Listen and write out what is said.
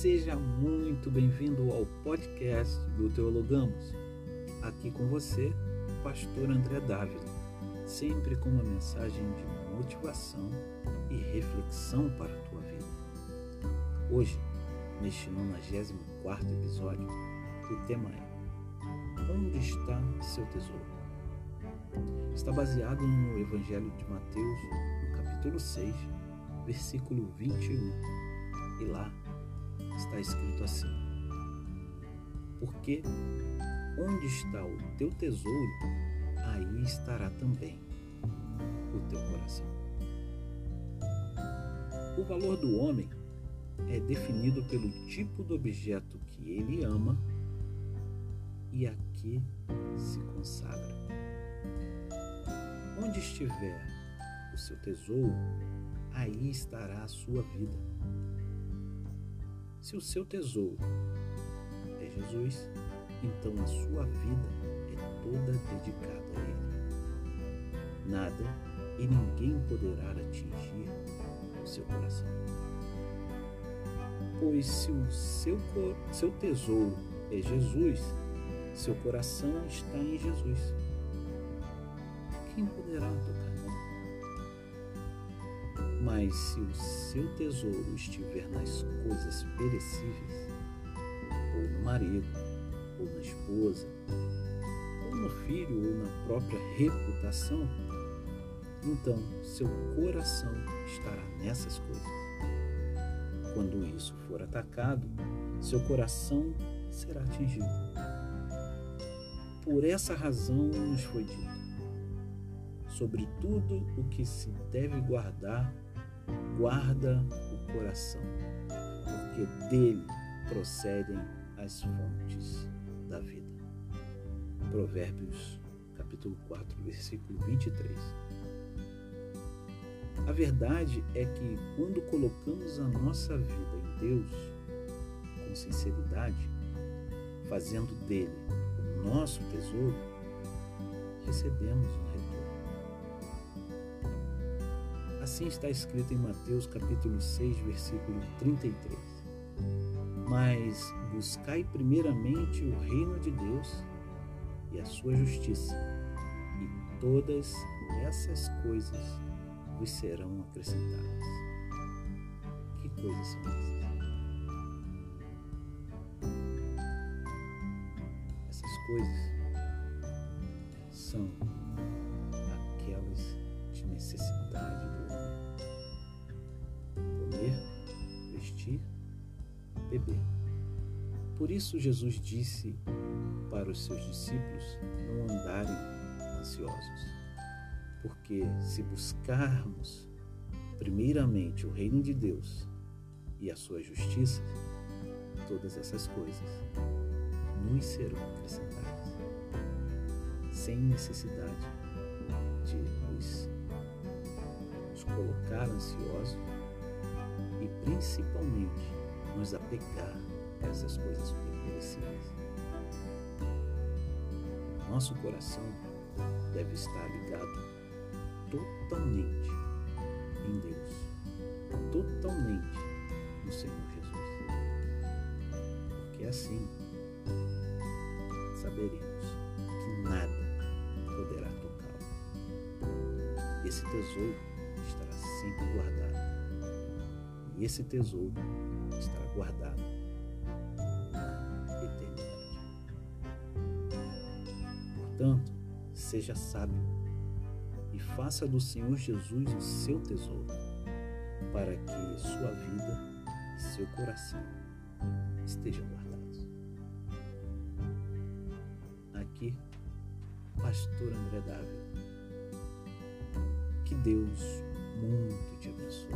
Seja muito bem-vindo ao podcast do Teologamos. Aqui com você, Pastor André Dávila, sempre com uma mensagem de motivação e reflexão para a tua vida. Hoje, neste 94 episódio, o tema é Onde está seu tesouro? Está baseado no Evangelho de Mateus, no capítulo 6, versículo 21. E lá está escrito assim: Porque onde está o teu tesouro, aí estará também o teu coração. O valor do homem é definido pelo tipo do objeto que ele ama e a que se consagra. Onde estiver o seu tesouro, aí estará a sua vida. Se o seu tesouro é Jesus, então a sua vida é toda dedicada a Ele. Nada e ninguém poderá atingir o seu coração. Pois se o seu, seu tesouro é Jesus, seu coração está em Jesus. Quem poderá tocar mas se o seu tesouro estiver nas coisas perecíveis, ou no marido, ou na esposa, ou no filho, ou na própria reputação, então seu coração estará nessas coisas. Quando isso for atacado, seu coração será atingido. Por essa razão nos foi dito: sobre tudo o que se deve guardar, guarda o coração, porque dele procedem as fontes da vida. Provérbios, capítulo 4, versículo 23. A verdade é que quando colocamos a nossa vida em Deus, com sinceridade, fazendo dele o nosso tesouro, recebemos um Assim está escrito em Mateus capítulo 6, versículo 33. Mas buscai primeiramente o reino de Deus e a sua justiça, e todas essas coisas vos serão acrescentadas. Que coisas são essas? Essas coisas são necessidade do beber. Por isso Jesus disse para os seus discípulos não andarem ansiosos, porque se buscarmos primeiramente o reino de Deus e a sua justiça, todas essas coisas nos serão acrescentadas, sem necessidade colocar ansiosos e principalmente nos apegar a essas coisas perecíveis. Nosso coração deve estar ligado totalmente em Deus, totalmente no Senhor Jesus. Porque assim saberemos que nada poderá tocá-lo. Esse tesouro sempre guardado. E esse tesouro estará guardado na eternidade. Portanto, seja sábio e faça do Senhor Jesus o seu tesouro, para que sua vida e seu coração estejam guardados. Aqui, Pastor André Dávila. Que Deus muito te abençoe.